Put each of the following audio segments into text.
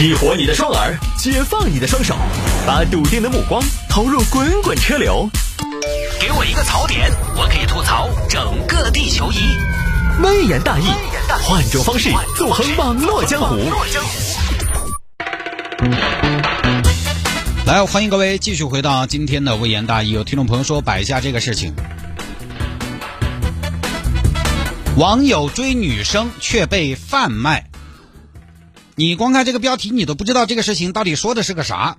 激活你的双耳，解放你的双手，把笃定的目光投入滚滚车流。给我一个槽点，我可以吐槽整个地球仪。微言大义，换种方式纵横网络江湖。来，欢迎各位继续回到今天的微言大义。有听众朋友说摆一下这个事情：网友追女生却被贩卖。你光看这个标题，你都不知道这个事情到底说的是个啥。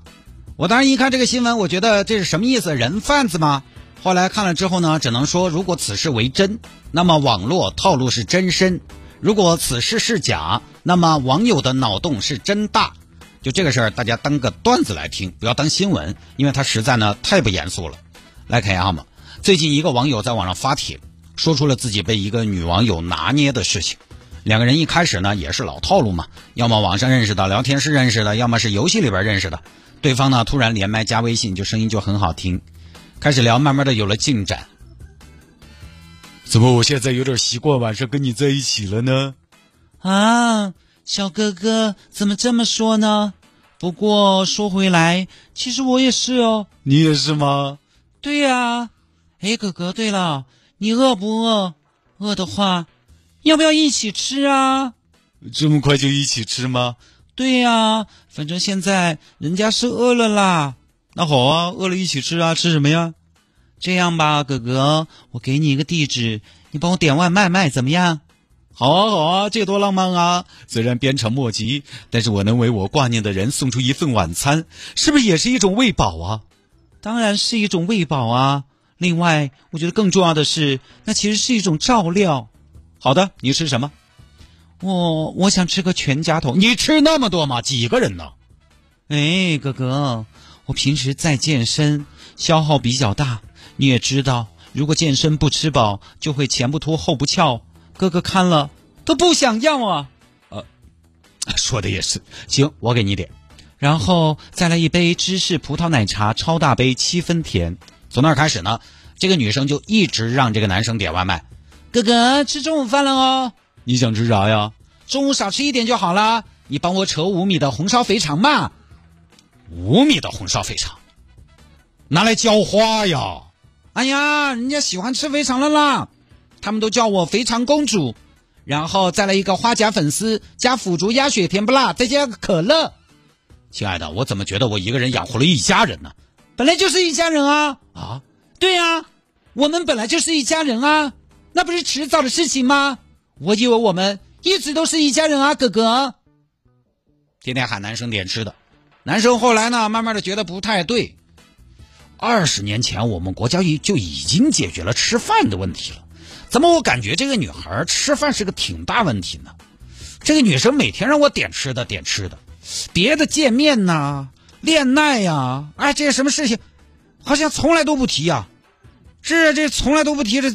我当时一看这个新闻，我觉得这是什么意思？人贩子吗？后来看了之后呢，只能说，如果此事为真，那么网络套路是真深；如果此事是假，那么网友的脑洞是真大。就这个事儿，大家当个段子来听，不要当新闻，因为它实在呢太不严肃了。来看一下嘛，最近一个网友在网上发帖，说出了自己被一个女网友拿捏的事情。两个人一开始呢也是老套路嘛，要么网上认识的，聊天室认识的，要么是游戏里边认识的。对方呢突然连麦加微信，就声音就很好听，开始聊，慢慢的有了进展。怎么我现在有点习惯晚上跟你在一起了呢？啊，小哥哥怎么这么说呢？不过说回来，其实我也是哦。你也是吗？对呀。哎，哥哥，对了，你饿不饿？饿的话。要不要一起吃啊？这么快就一起吃吗？对呀，反正现在人家是饿了啦。那好啊，饿了一起吃啊，吃什么呀？这样吧，哥哥，我给你一个地址，你帮我点外卖卖怎么样？好啊，好啊，这多浪漫啊！虽然鞭长莫及，但是我能为我挂念的人送出一份晚餐，是不是也是一种喂饱啊？当然是一种喂饱啊。另外，我觉得更重要的是，那其实是一种照料。好的，你吃什么？我我想吃个全家桶。你吃那么多吗？几个人呢？哎，哥哥，我平时在健身，消耗比较大。你也知道，如果健身不吃饱，就会前不凸后不翘。哥哥看了都不想要啊。呃，说的也是。行，我给你点，然后再来一杯芝士葡萄奶茶，超大杯，七分甜。从那儿开始呢，这个女生就一直让这个男生点外卖。哥哥吃中午饭了哦，你想吃啥呀？中午少吃一点就好了。你帮我扯五米的红烧肥肠嘛。五米的红烧肥肠，拿来浇花呀？哎呀，人家喜欢吃肥肠了啦，他们都叫我肥肠公主。然后再来一个花甲粉丝加腐竹鸭血甜不辣，再加个可乐。亲爱的，我怎么觉得我一个人养活了一家人呢？本来就是一家人啊！啊，对呀，我们本来就是一家人啊。那不是迟早的事情吗？我以为我们一直都是一家人啊，哥哥。天天喊男生点吃的，男生后来呢，慢慢的觉得不太对。二十年前我们国家已就已经解决了吃饭的问题了，怎么我感觉这个女孩吃饭是个挺大问题呢？这个女生每天让我点吃的点吃的，别的见面呐、恋爱呀，哎，这些什么事情，好像从来都不提呀。是这从来都不提这。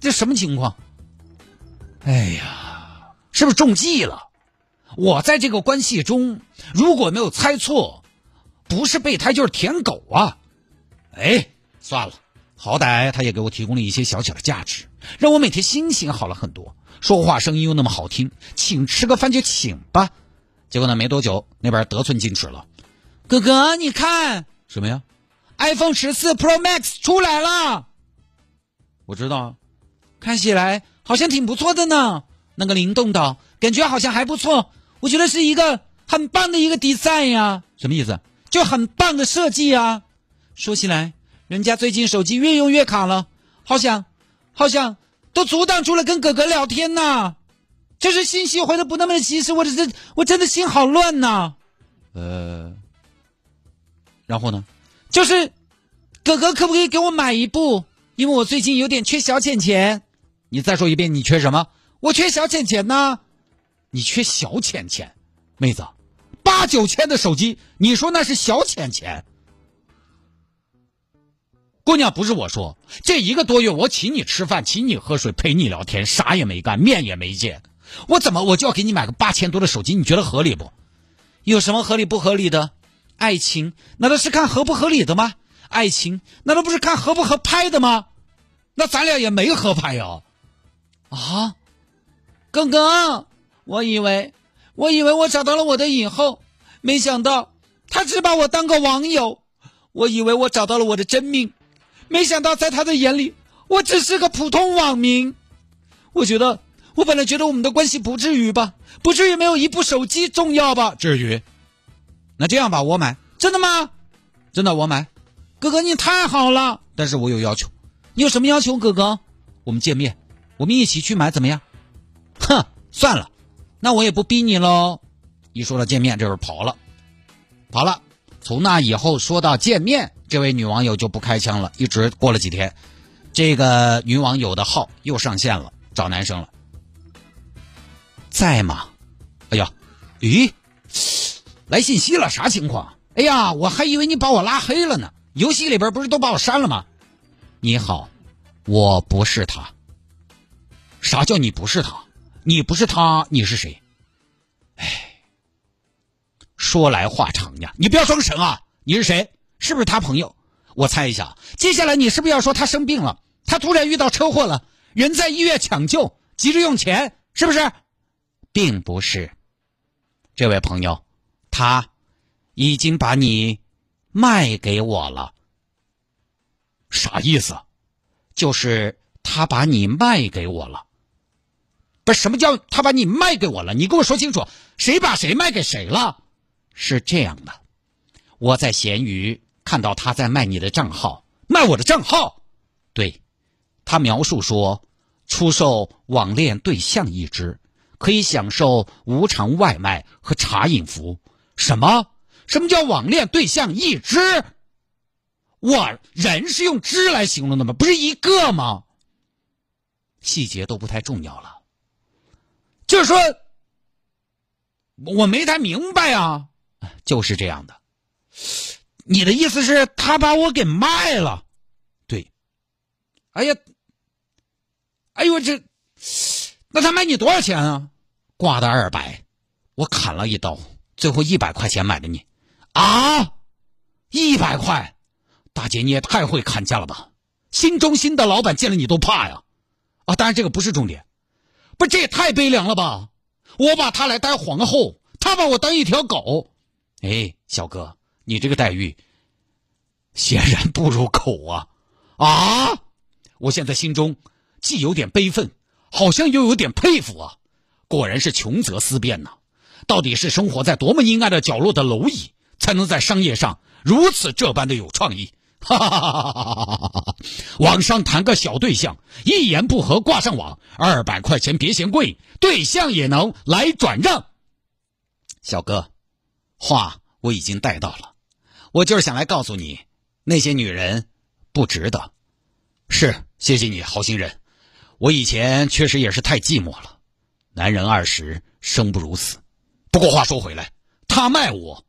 这什么情况？哎呀，是不是中计了？我在这个关系中，如果没有猜错，不是备胎就是舔狗啊！哎，算了，好歹他也给我提供了一些小小的价值，让我每天心情好了很多，说话声音又那么好听，请吃个饭就请吧。结果呢，没多久那边得寸进尺了，哥哥，你看什么呀？iPhone 十四 Pro Max 出来了，我知道。看起来好像挺不错的呢，那个灵动岛感觉好像还不错，我觉得是一个很棒的一个 design 呀。什么意思？就很棒的设计啊。说起来，人家最近手机越用越卡了，好像好像都阻挡住了跟哥哥聊天呐。就是信息回的不那么的及时，我这是我真的心好乱呐。呃，然后呢？就是哥哥可不可以给我买一部？因为我最近有点缺小钱钱。你再说一遍，你缺什么？我缺小钱钱呢。你缺小钱钱，妹子，八九千的手机，你说那是小钱钱？姑娘，不是我说，这一个多月我请你吃饭，请你喝水，陪你聊天，啥也没干，面也没见，我怎么我就要给你买个八千多的手机？你觉得合理不？有什么合理不合理的？爱情难道是看合不合理的吗？爱情难道不是看合不合拍的吗？那咱俩也没合拍呀。哥哥，我以为，我以为我找到了我的以后，没想到他只把我当个网友，我以为我找到了我的真命，没想到在他的眼里，我只是个普通网民。我觉得，我本来觉得我们的关系不至于吧，不至于没有一部手机重要吧？至于。那这样吧，我买。真的吗？真的，我买。哥哥，你太好了。但是我有要求。你有什么要求，哥哥？我们见面，我们一起去买，怎么样？哼，算了，那我也不逼你喽。一说到见面，这会儿跑了，跑了。从那以后说到见面，这位女网友就不开枪了。一直过了几天，这个女网友的号又上线了，找男生了。在吗？哎呀，咦，来信息了，啥情况？哎呀，我还以为你把我拉黑了呢。游戏里边不是都把我删了吗？你好，我不是他。啥叫你不是他？你不是他，你是谁？哎，说来话长呀，你不要装神啊！你是谁？是不是他朋友？我猜一下，接下来你是不是要说他生病了？他突然遇到车祸了，人在医院抢救，急着用钱，是不是？并不是，这位朋友，他已经把你卖给我了。啥意思？就是他把你卖给我了。不是什么叫他把你卖给我了？你给我说清楚，谁把谁卖给谁了？是这样的，我在闲鱼看到他在卖你的账号，卖我的账号。对，他描述说出售网恋对象一只，可以享受无偿外卖和茶饮服务。什么？什么叫网恋对象一只？我人是用“只”来形容的吗？不是一个吗？细节都不太重要了。就是说，我没太明白啊。就是这样的。你的意思是，他把我给卖了？对。哎呀，哎呦，这，那他卖你多少钱啊？挂的二百，我砍了一刀，最后一百块钱买的你。啊，一百块。大姐，你也太会砍价了吧！新中心的老板见了你都怕呀！啊，当然这个不是重点，不，这也太悲凉了吧！我把他来当皇后，他把我当一条狗。哎，小哥，你这个待遇显然不如狗啊！啊，我现在心中既有点悲愤，好像又有点佩服啊！果然是穷则思变呐！到底是生活在多么阴暗的角落的蝼蚁，才能在商业上如此这般的有创意？哈哈哈哈哈！网上谈个小对象，一言不合挂上网，二百块钱别嫌贵，对象也能来转让。小哥，话我已经带到了，我就是想来告诉你，那些女人不值得。是，谢谢你，好心人。我以前确实也是太寂寞了，男人二十，生不如死。不过话说回来，他卖我，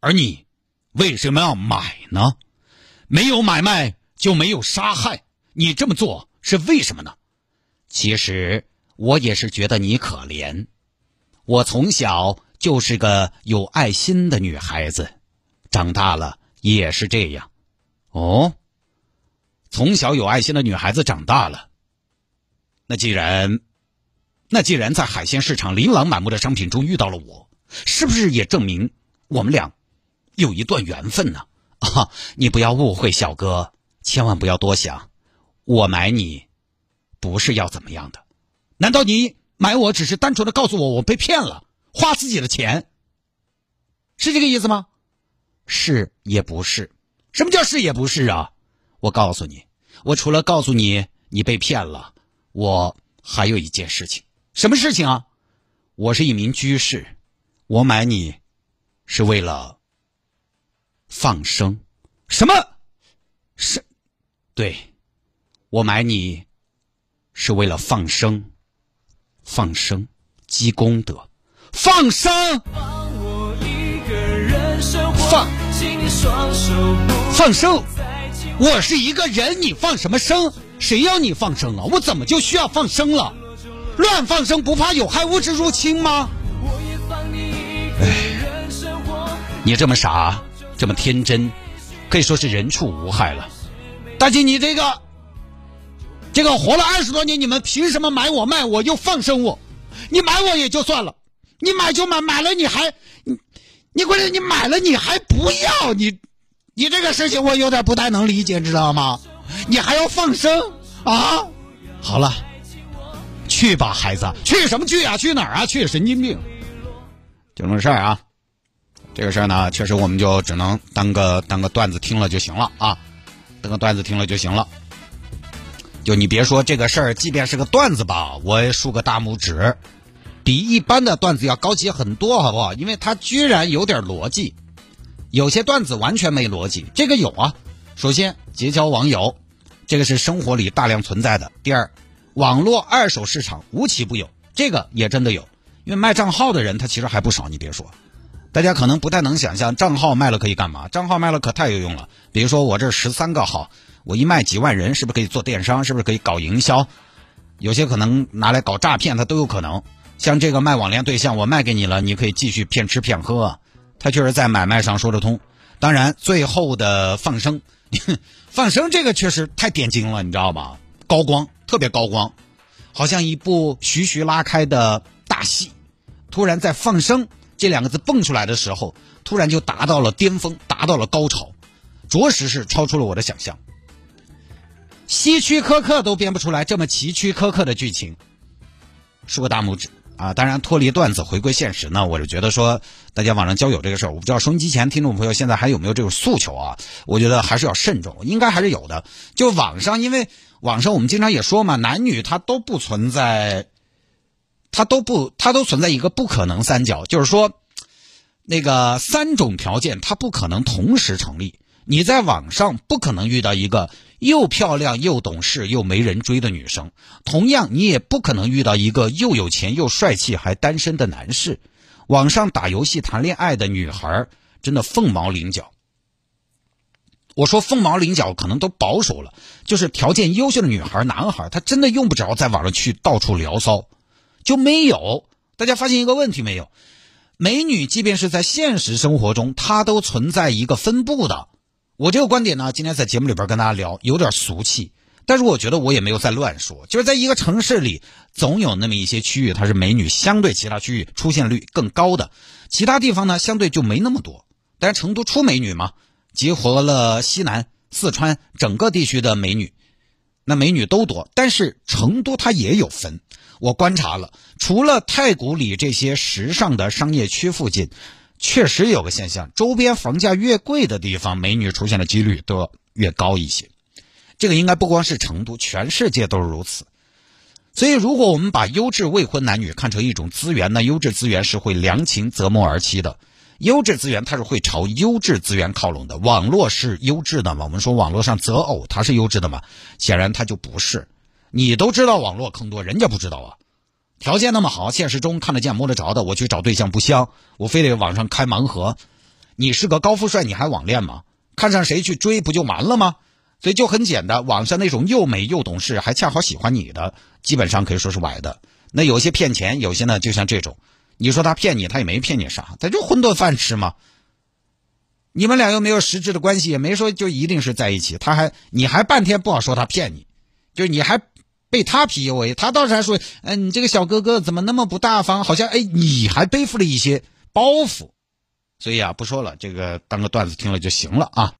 而你为什么要买呢？没有买卖就没有杀害，你这么做是为什么呢？其实我也是觉得你可怜。我从小就是个有爱心的女孩子，长大了也是这样。哦，从小有爱心的女孩子长大了，那既然，那既然在海鲜市场琳琅满目的商品中遇到了我，是不是也证明我们俩有一段缘分呢？啊 你不要误会，小哥，千万不要多想。我买你，不是要怎么样的？难道你买我只是单纯的告诉我我被骗了，花自己的钱？是这个意思吗？是也不是？什么叫是也不是啊？我告诉你，我除了告诉你你被骗了，我还有一件事情。什么事情啊？我是一名居士，我买你是为了。放生，什么？是，对，我买你是为了放生，放生积功德，放生，放，放生。我是一个人，你放什么生？谁要你放生啊？我怎么就需要放生了？乱放生不怕有害物质入侵吗？哎，你这么傻。这么天真，可以说是人畜无害了。大姐，你这个，这个活了二十多年，你们凭什么买我卖我又放生我？你买我也就算了，你买就买，买了你还，你你关键你买了你还不要你，你这个事情我有点不太能理解，知道吗？你还要放生啊？好了，去吧，孩子，去什么去啊？去哪儿啊？去神经病！就这么事儿啊。这个事儿呢，确实我们就只能当个当个段子听了就行了啊，当个段子听了就行了。就你别说这个事儿，即便是个段子吧，我也竖个大拇指，比一般的段子要高级很多，好不好？因为它居然有点逻辑，有些段子完全没逻辑，这个有啊。首先，结交网友，这个是生活里大量存在的。第二，网络二手市场无奇不有，这个也真的有，因为卖账号的人他其实还不少，你别说。大家可能不太能想象，账号卖了可以干嘛？账号卖了可太有用了。比如说我这十三个号，我一卖几万人，是不是可以做电商？是不是可以搞营销？有些可能拿来搞诈骗，它都有可能。像这个卖网恋对象，我卖给你了，你可以继续骗吃骗喝，它确实在买卖上说得通。当然，最后的放生，放生这个确实太点睛了，你知道吧？高光，特别高光，好像一部徐徐拉开的大戏，突然在放生。这两个字蹦出来的时候，突然就达到了巅峰，达到了高潮，着实是超出了我的想象。希区柯克都编不出来这么崎岖苛刻的剧情，竖个大拇指啊！当然，脱离段子回归现实呢，我是觉得说，大家网上交友这个事儿，我不知道收音机前听众朋友现在还有没有这种诉求啊？我觉得还是要慎重，应该还是有的。就网上，因为网上我们经常也说嘛，男女他都不存在。它都不，它都存在一个不可能三角，就是说，那个三种条件它不可能同时成立。你在网上不可能遇到一个又漂亮又懂事又没人追的女生，同样你也不可能遇到一个又有钱又帅气还单身的男士。网上打游戏谈恋爱的女孩真的凤毛麟角。我说凤毛麟角可能都保守了，就是条件优秀的女孩男孩，他真的用不着在网上去到处聊骚。就没有？大家发现一个问题没有？美女即便是在现实生活中，她都存在一个分布的。我这个观点呢，今天在节目里边跟大家聊，有点俗气，但是我觉得我也没有在乱说。就是在一个城市里，总有那么一些区域，它是美女相对其他区域出现率更高的，其他地方呢相对就没那么多。但是成都出美女嘛，集合了西南、四川整个地区的美女，那美女都多。但是成都它也有分。我观察了，除了太古里这些时尚的商业区附近，确实有个现象：周边房价越贵的地方，美女出现的几率都越高一些。这个应该不光是成都，全世界都是如此。所以，如果我们把优质未婚男女看成一种资源，那优质资源是会良禽择木而栖的。优质资源它是会朝优质资源靠拢的。网络是优质的吗？我们说网络上择偶它是优质的吗？显然它就不是。你都知道网络坑多，人家不知道啊。条件那么好，现实中看得见摸得着的，我去找对象不香，我非得网上开盲盒。你是个高富帅，你还网恋吗？看上谁去追不就完了吗？所以就很简单，网上那种又美又懂事，还恰好喜欢你的，基本上可以说是歪的。那有些骗钱，有些呢就像这种，你说他骗你，他也没骗你啥，他就混顿饭吃嘛。你们俩又没有实质的关系，也没说就一定是在一起，他还你还半天不好说他骗你，就你还。被他 PUA，他倒是还说：“嗯，你这个小哥哥怎么那么不大方？好像哎，你还背负了一些包袱。”所以啊，不说了，这个当个段子听了就行了啊。